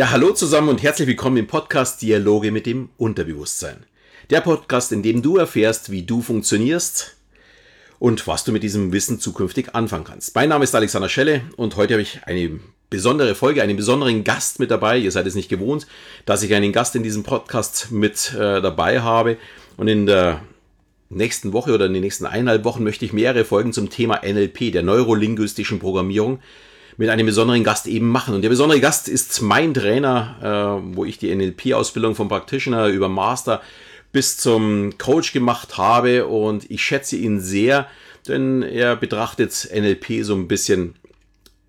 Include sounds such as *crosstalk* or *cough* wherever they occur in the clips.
Ja, hallo zusammen und herzlich willkommen im Podcast Dialoge mit dem Unterbewusstsein. Der Podcast, in dem du erfährst, wie du funktionierst und was du mit diesem Wissen zukünftig anfangen kannst. Mein Name ist Alexander Schelle und heute habe ich eine besondere Folge, einen besonderen Gast mit dabei. Ihr seid es nicht gewohnt, dass ich einen Gast in diesem Podcast mit äh, dabei habe. Und in der nächsten Woche oder in den nächsten eineinhalb Wochen möchte ich mehrere Folgen zum Thema NLP, der neurolinguistischen Programmierung, mit einem besonderen Gast eben machen. Und der besondere Gast ist mein Trainer, äh, wo ich die NLP-Ausbildung vom Practitioner über Master bis zum Coach gemacht habe. Und ich schätze ihn sehr, denn er betrachtet NLP so ein bisschen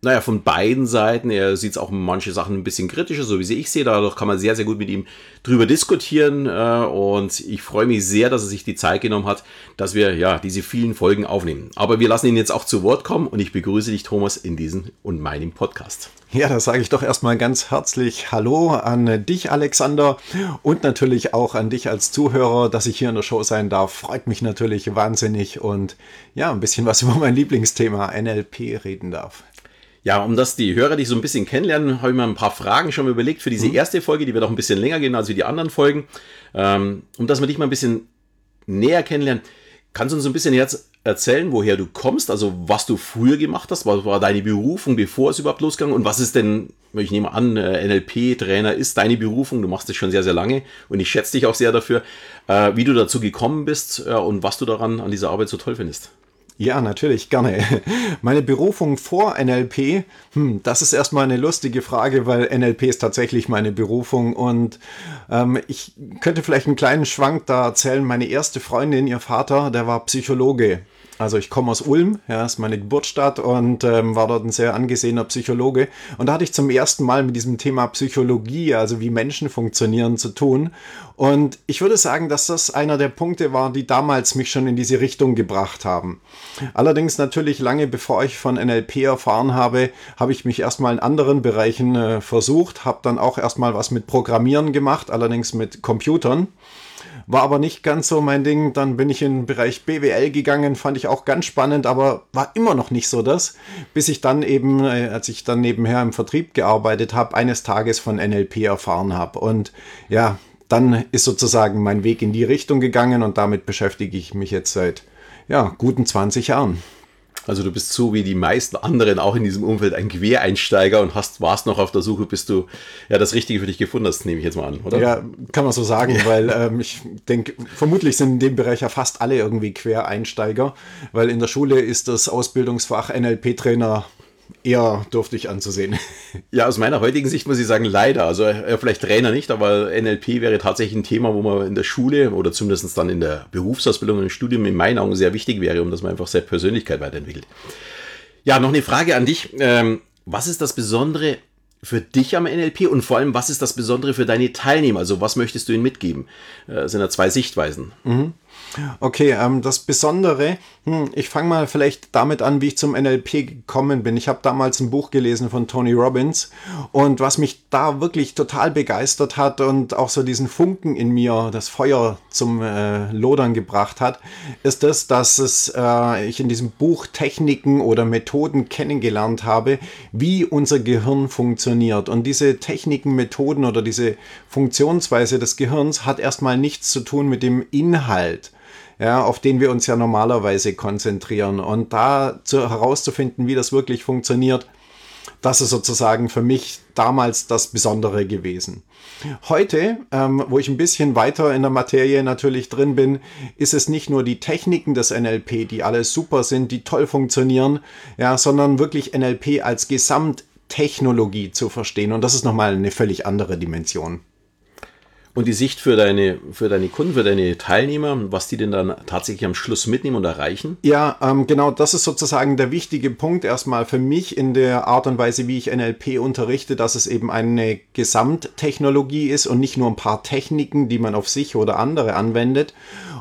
naja, von beiden Seiten. Er sieht es auch manche Sachen ein bisschen kritischer, so wie sie ich sehe. Dadurch kann man sehr, sehr gut mit ihm drüber diskutieren. Äh, und ich freue mich sehr, dass er sich die Zeit genommen hat, dass wir ja diese vielen Folgen aufnehmen. Aber wir lassen ihn jetzt auch zu Wort kommen und ich begrüße dich, Thomas, in diesem und meinem Podcast. Ja, da sage ich doch erstmal ganz herzlich Hallo an dich, Alexander, und natürlich auch an dich als Zuhörer, dass ich hier in der Show sein darf. Freut mich natürlich wahnsinnig und ja, ein bisschen was *laughs* über mein Lieblingsthema NLP reden darf. Ja, um dass die Hörer dich so ein bisschen kennenlernen, habe ich mir ein paar Fragen schon mal überlegt für diese mhm. erste Folge, die wird auch ein bisschen länger gehen als wie die anderen Folgen. Ähm, um dass wir dich mal ein bisschen näher kennenlernen, kannst du uns ein bisschen jetzt erzählen, woher du kommst, also was du früher gemacht hast, was war deine Berufung, bevor es überhaupt losgegangen und was ist denn, ich nehme an, äh, NLP-Trainer ist deine Berufung, du machst das schon sehr, sehr lange und ich schätze dich auch sehr dafür, äh, wie du dazu gekommen bist äh, und was du daran an dieser Arbeit so toll findest. Ja, natürlich, gerne. *laughs* Meine Berufung vor NLP, hm, das ist erstmal eine lustige Frage, weil NLP ist tatsächlich meine Berufung und ähm, ich könnte vielleicht einen kleinen Schwank da erzählen. Meine erste Freundin, ihr Vater, der war Psychologe. Also ich komme aus Ulm, ja, ist meine Geburtsstadt und ähm, war dort ein sehr angesehener Psychologe. Und da hatte ich zum ersten Mal mit diesem Thema Psychologie, also wie Menschen funktionieren, zu tun. Und ich würde sagen, dass das einer der Punkte war, die damals mich schon in diese Richtung gebracht haben. Allerdings natürlich lange bevor ich von NLP erfahren habe, habe ich mich erstmal in anderen Bereichen äh, versucht, habe dann auch erstmal was mit Programmieren gemacht, allerdings mit Computern. War aber nicht ganz so mein Ding. Dann bin ich in den Bereich BWL gegangen, fand ich auch ganz spannend, aber war immer noch nicht so das, bis ich dann eben, äh, als ich dann nebenher im Vertrieb gearbeitet habe, eines Tages von NLP erfahren habe. Und ja, dann ist sozusagen mein Weg in die Richtung gegangen und damit beschäftige ich mich jetzt seit ja, guten 20 Jahren. Also du bist so wie die meisten anderen auch in diesem Umfeld ein Quereinsteiger und hast, warst noch auf der Suche, bis du ja das Richtige für dich gefunden hast, nehme ich jetzt mal an, oder? Ja, kann man so sagen, ja. weil ähm, ich denke, vermutlich sind in dem Bereich ja fast alle irgendwie Quereinsteiger, weil in der Schule ist das Ausbildungsfach NLP-Trainer eher dürftig anzusehen. *laughs* Ja, aus meiner heutigen Sicht muss ich sagen, leider. Also äh, vielleicht Trainer nicht, aber NLP wäre tatsächlich ein Thema, wo man in der Schule oder zumindest dann in der Berufsausbildung und im Studium in meinen Augen sehr wichtig wäre, um dass man einfach seine Persönlichkeit weiterentwickelt. Ja, noch eine Frage an dich. Ähm, was ist das Besondere für dich am NLP und vor allem, was ist das Besondere für deine Teilnehmer? Also, was möchtest du ihnen mitgeben? Äh, das sind ja zwei Sichtweisen. Mhm. Okay, ähm, das Besondere, hm, ich fange mal vielleicht damit an, wie ich zum NLP gekommen bin. Ich habe damals ein Buch gelesen von Tony Robbins und was mich da wirklich total begeistert hat und auch so diesen Funken in mir, das Feuer zum äh, Lodern gebracht hat, ist das, dass es, äh, ich in diesem Buch Techniken oder Methoden kennengelernt habe, wie unser Gehirn funktioniert. Und diese Techniken, Methoden oder diese Funktionsweise des Gehirns hat erstmal nichts zu tun mit dem Inhalt ja, auf den wir uns ja normalerweise konzentrieren. Und da zu, herauszufinden, wie das wirklich funktioniert, das ist sozusagen für mich damals das Besondere gewesen. Heute, ähm, wo ich ein bisschen weiter in der Materie natürlich drin bin, ist es nicht nur die Techniken des NLP, die alle super sind, die toll funktionieren, ja, sondern wirklich NLP als Gesamttechnologie zu verstehen. Und das ist nochmal eine völlig andere Dimension. Und die Sicht für deine, für deine Kunden, für deine Teilnehmer, was die denn dann tatsächlich am Schluss mitnehmen und erreichen? Ja, ähm, genau, das ist sozusagen der wichtige Punkt erstmal für mich in der Art und Weise, wie ich NLP unterrichte, dass es eben eine Gesamttechnologie ist und nicht nur ein paar Techniken, die man auf sich oder andere anwendet.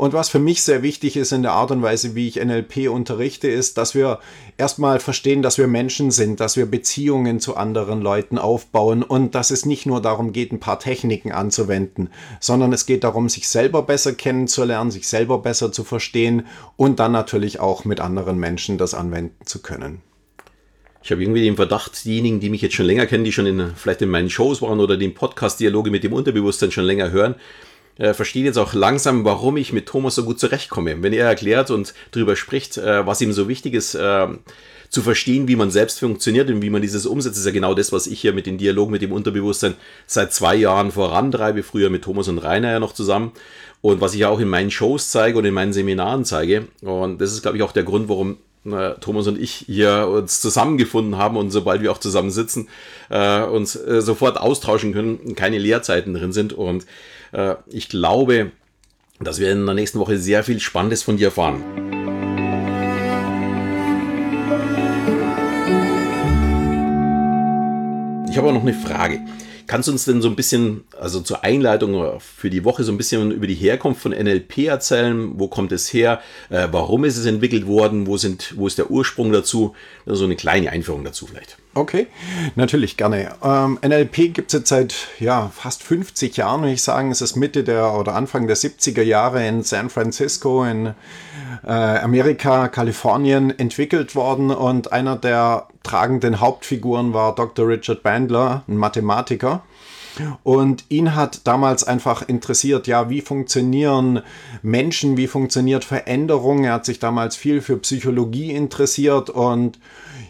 Und was für mich sehr wichtig ist in der Art und Weise, wie ich NLP unterrichte, ist, dass wir erstmal verstehen, dass wir Menschen sind, dass wir Beziehungen zu anderen Leuten aufbauen und dass es nicht nur darum geht, ein paar Techniken anzuwenden, sondern es geht darum, sich selber besser kennenzulernen, sich selber besser zu verstehen und dann natürlich auch mit anderen Menschen das anwenden zu können. Ich habe irgendwie den Verdacht, diejenigen, die mich jetzt schon länger kennen, die schon in, vielleicht in meinen Shows waren oder den Podcast-Dialoge mit dem Unterbewusstsein schon länger hören, äh, verstehen jetzt auch langsam, warum ich mit Thomas so gut zurechtkomme. Wenn er erklärt und darüber spricht, äh, was ihm so wichtig ist, äh, zu verstehen, wie man selbst funktioniert und wie man dieses umsetzt, ist ja genau das, was ich hier mit dem Dialog mit dem Unterbewusstsein seit zwei Jahren vorantreibe, früher mit Thomas und Rainer ja noch zusammen und was ich auch in meinen Shows zeige und in meinen Seminaren zeige. Und das ist, glaube ich, auch der Grund, warum Thomas und ich hier uns zusammengefunden haben und sobald wir auch zusammen sitzen, äh, uns äh, sofort austauschen können, keine Leerzeiten drin sind. Und äh, ich glaube, dass wir in der nächsten Woche sehr viel Spannendes von dir erfahren. Ich habe auch noch eine Frage. Kannst du uns denn so ein bisschen, also zur Einleitung für die Woche, so ein bisschen über die Herkunft von NLP erzählen? Wo kommt es her? Äh, warum ist es entwickelt worden? Wo, sind, wo ist der Ursprung dazu? So also eine kleine Einführung dazu vielleicht. Okay, natürlich gerne. Ähm, NLP gibt es jetzt seit ja, fast 50 Jahren, würde ich sagen. Es ist Mitte der oder Anfang der 70er Jahre in San Francisco in äh, Amerika, Kalifornien entwickelt worden und einer der tragenden Hauptfiguren war Dr. Richard Bandler, ein Mathematiker. Und ihn hat damals einfach interessiert, ja, wie funktionieren Menschen, wie funktioniert Veränderung. Er hat sich damals viel für Psychologie interessiert und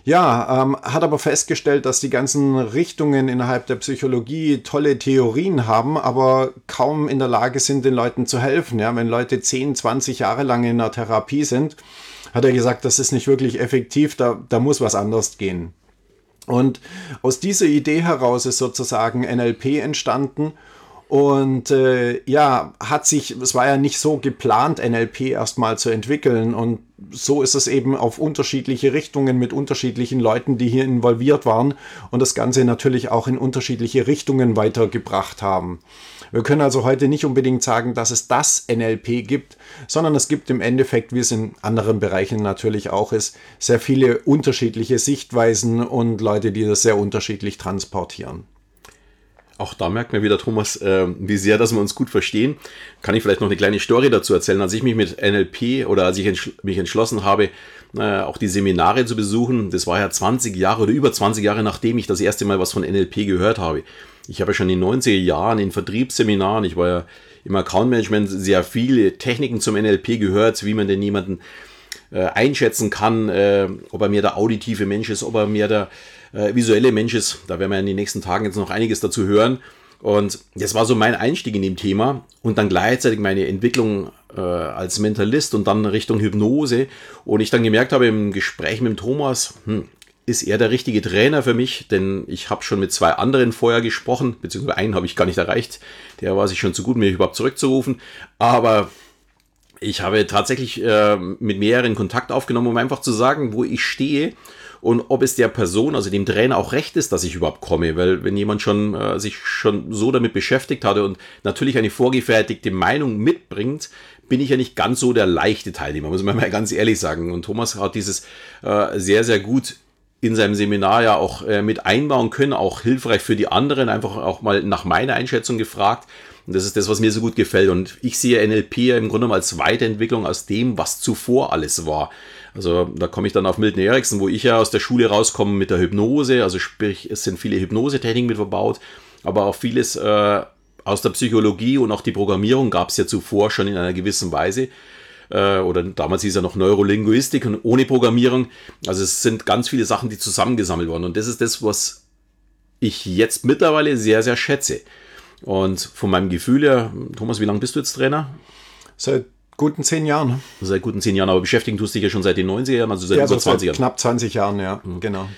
ja, ähm, hat aber festgestellt, dass die ganzen Richtungen innerhalb der Psychologie tolle Theorien haben, aber kaum in der Lage sind, den Leuten zu helfen. Ja, wenn Leute 10, 20 Jahre lang in einer Therapie sind, hat er gesagt, das ist nicht wirklich effektiv, da, da muss was anders gehen. Und aus dieser Idee heraus ist sozusagen NLP entstanden und äh, ja, hat sich, es war ja nicht so geplant, NLP erstmal zu entwickeln. Und so ist es eben auf unterschiedliche Richtungen mit unterschiedlichen Leuten, die hier involviert waren und das Ganze natürlich auch in unterschiedliche Richtungen weitergebracht haben. Wir können also heute nicht unbedingt sagen, dass es das NLP gibt, sondern es gibt im Endeffekt, wie es in anderen Bereichen natürlich auch ist, sehr viele unterschiedliche Sichtweisen und Leute, die das sehr unterschiedlich transportieren. Auch da merkt man wieder, Thomas, äh, wie sehr, dass wir uns gut verstehen. Kann ich vielleicht noch eine kleine Story dazu erzählen. Als ich mich mit NLP oder als ich entschl mich entschlossen habe, äh, auch die Seminare zu besuchen, das war ja 20 Jahre oder über 20 Jahre, nachdem ich das erste Mal was von NLP gehört habe. Ich habe ja schon in den 90er Jahren in Vertriebsseminaren, ich war ja im Account Management, sehr viele Techniken zum NLP gehört, wie man denn jemanden äh, einschätzen kann, äh, ob er mehr der auditive Mensch ist, ob er mehr der äh, visuelle Mensch ist. Da werden wir in den nächsten Tagen jetzt noch einiges dazu hören. Und das war so mein Einstieg in dem Thema und dann gleichzeitig meine Entwicklung äh, als Mentalist und dann Richtung Hypnose. Und ich dann gemerkt habe im Gespräch mit dem Thomas, hm, ist er der richtige Trainer für mich, denn ich habe schon mit zwei anderen vorher gesprochen, beziehungsweise einen habe ich gar nicht erreicht. Der war sich schon zu gut, mich überhaupt zurückzurufen. Aber ich habe tatsächlich äh, mit mehreren Kontakt aufgenommen, um einfach zu sagen, wo ich stehe und ob es der Person, also dem Trainer auch recht ist, dass ich überhaupt komme, weil wenn jemand schon äh, sich schon so damit beschäftigt hatte und natürlich eine vorgefertigte Meinung mitbringt, bin ich ja nicht ganz so der leichte Teilnehmer, muss man mal ganz ehrlich sagen. Und Thomas hat dieses äh, sehr, sehr gut in seinem Seminar ja auch äh, mit einbauen können, auch hilfreich für die anderen, einfach auch mal nach meiner Einschätzung gefragt. Und das ist das, was mir so gut gefällt. Und ich sehe NLP ja im Grunde als Weiterentwicklung aus dem, was zuvor alles war. Also da komme ich dann auf Milton Erickson, wo ich ja aus der Schule rauskomme mit der Hypnose. Also sprich, es sind viele Hypnosetechniken mit verbaut, aber auch vieles äh, aus der Psychologie und auch die Programmierung gab es ja zuvor schon in einer gewissen Weise. Äh, oder damals hieß ja noch Neurolinguistik und ohne Programmierung. Also es sind ganz viele Sachen, die zusammengesammelt wurden. Und das ist das, was ich jetzt mittlerweile sehr, sehr schätze. Und von meinem Gefühl her, Thomas, wie lange bist du jetzt Trainer? Seit guten zehn Jahren. Seit guten zehn Jahren, aber beschäftigen tust du dich ja schon seit den 90er Jahren, also seit ja, über 20 Jahren. Knapp 20 Jahren, ja, mhm. genau.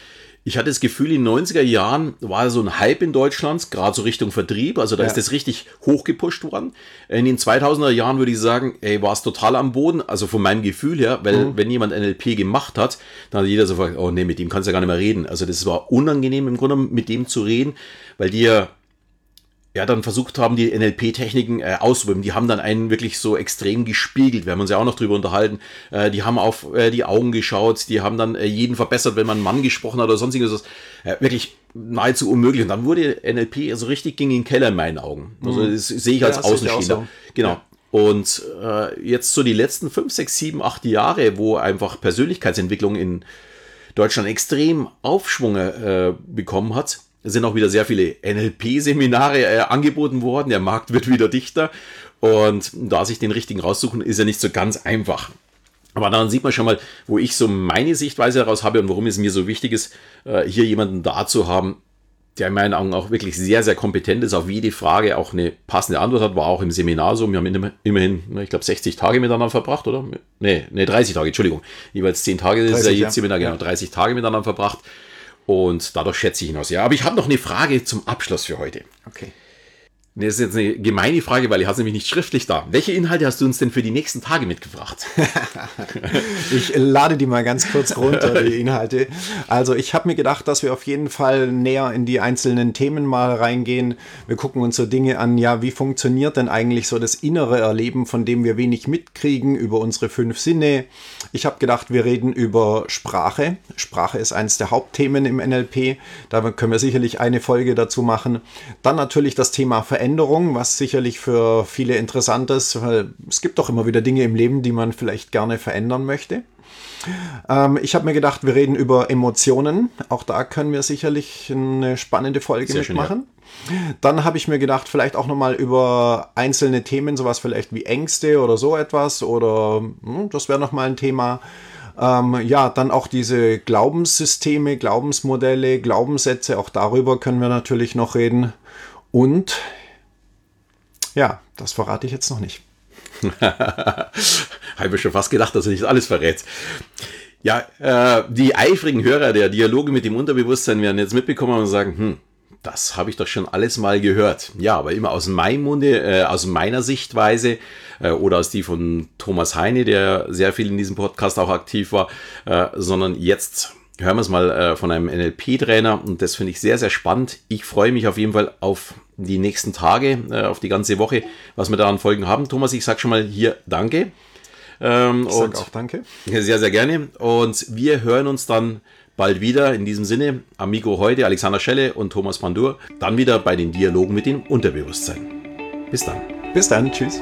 Ich hatte das Gefühl, in den 90er Jahren war so ein Hype in Deutschland, gerade so Richtung Vertrieb. Also da ja. ist das richtig hochgepusht worden. In den 2000er Jahren würde ich sagen, ey, war es total am Boden. Also von meinem Gefühl her, weil mhm. wenn jemand NLP gemacht hat, dann hat jeder so gefragt, oh nee, mit dem kannst du ja gar nicht mehr reden. Also das war unangenehm im Grunde mit dem zu reden, weil die ja ja, dann versucht haben, die NLP-Techniken äh, auszuüben. Die haben dann einen wirklich so extrem gespiegelt. Wir haben uns ja auch noch drüber unterhalten. Äh, die haben auf äh, die Augen geschaut, die haben dann äh, jeden verbessert, wenn man einen Mann gesprochen hat oder sonstiges. Äh, wirklich nahezu unmöglich. Und dann wurde NLP also richtig ging in den Keller in meinen Augen. Also mhm. das sehe ich als ja, Außenstehender. So. Genau. Ja. Und äh, jetzt so die letzten fünf, sechs, sieben, acht Jahre, wo einfach Persönlichkeitsentwicklung in Deutschland extrem Aufschwung äh, bekommen hat, sind auch wieder sehr viele NLP-Seminare äh, angeboten worden. Der Markt wird wieder dichter. Und da sich den richtigen raussuchen, ist ja nicht so ganz einfach. Aber dann sieht man schon mal, wo ich so meine Sichtweise daraus habe und warum es mir so wichtig ist, äh, hier jemanden da zu haben, der in meinen Augen auch wirklich sehr, sehr kompetent ist, auf jede Frage auch eine passende Antwort hat, war auch im Seminar so. Wir haben immerhin, ich glaube, 60 Tage miteinander verbracht, oder? Nee, nee, 30 Tage, Entschuldigung. Jeweils 10 Tage 30, ist ja jetzt Seminar, genau, 30 Tage miteinander verbracht. Und dadurch schätze ich ihn auch sehr. Aber ich habe noch eine Frage zum Abschluss für heute. Okay. Das ist jetzt eine gemeine Frage, weil ich habe nämlich nicht schriftlich da. Welche Inhalte hast du uns denn für die nächsten Tage mitgebracht? *laughs* ich lade die mal ganz kurz runter, die *laughs* Inhalte. Also ich habe mir gedacht, dass wir auf jeden Fall näher in die einzelnen Themen mal reingehen. Wir gucken uns so Dinge an, ja, wie funktioniert denn eigentlich so das innere Erleben, von dem wir wenig mitkriegen, über unsere fünf Sinne. Ich habe gedacht, wir reden über Sprache. Sprache ist eines der Hauptthemen im NLP. Da können wir sicherlich eine Folge dazu machen. Dann natürlich das Thema Veränderung. Veränderung, was sicherlich für viele interessant ist, weil es gibt doch immer wieder Dinge im Leben, die man vielleicht gerne verändern möchte. Ähm, ich habe mir gedacht, wir reden über Emotionen. Auch da können wir sicherlich eine spannende Folge Sehr mitmachen. Schön, ja. Dann habe ich mir gedacht, vielleicht auch nochmal über einzelne Themen, sowas vielleicht wie Ängste oder so etwas. Oder hm, das wäre nochmal ein Thema. Ähm, ja, dann auch diese Glaubenssysteme, Glaubensmodelle, Glaubenssätze, auch darüber können wir natürlich noch reden. Und ja, das verrate ich jetzt noch nicht. *laughs* Habe ich schon fast gedacht, dass er nicht alles verrät. Ja, äh, die eifrigen Hörer der Dialoge mit dem Unterbewusstsein werden jetzt mitbekommen und sagen, hm, das habe ich doch schon alles mal gehört. Ja, aber immer aus meinem Munde, äh, aus meiner Sichtweise äh, oder aus die von Thomas Heine, der sehr viel in diesem Podcast auch aktiv war, äh, sondern jetzt hören wir es mal äh, von einem NLP-Trainer und das finde ich sehr, sehr spannend. Ich freue mich auf jeden Fall auf die nächsten Tage, äh, auf die ganze Woche, was wir da an Folgen haben. Thomas, ich sage schon mal hier Danke. Ähm, ich sage auch Danke. Sehr, sehr gerne. Und wir hören uns dann bald wieder. In diesem Sinne, Amigo heute, Alexander Schelle und Thomas Pandur. Dann wieder bei den Dialogen mit dem Unterbewusstsein. Bis dann. Bis dann. Tschüss.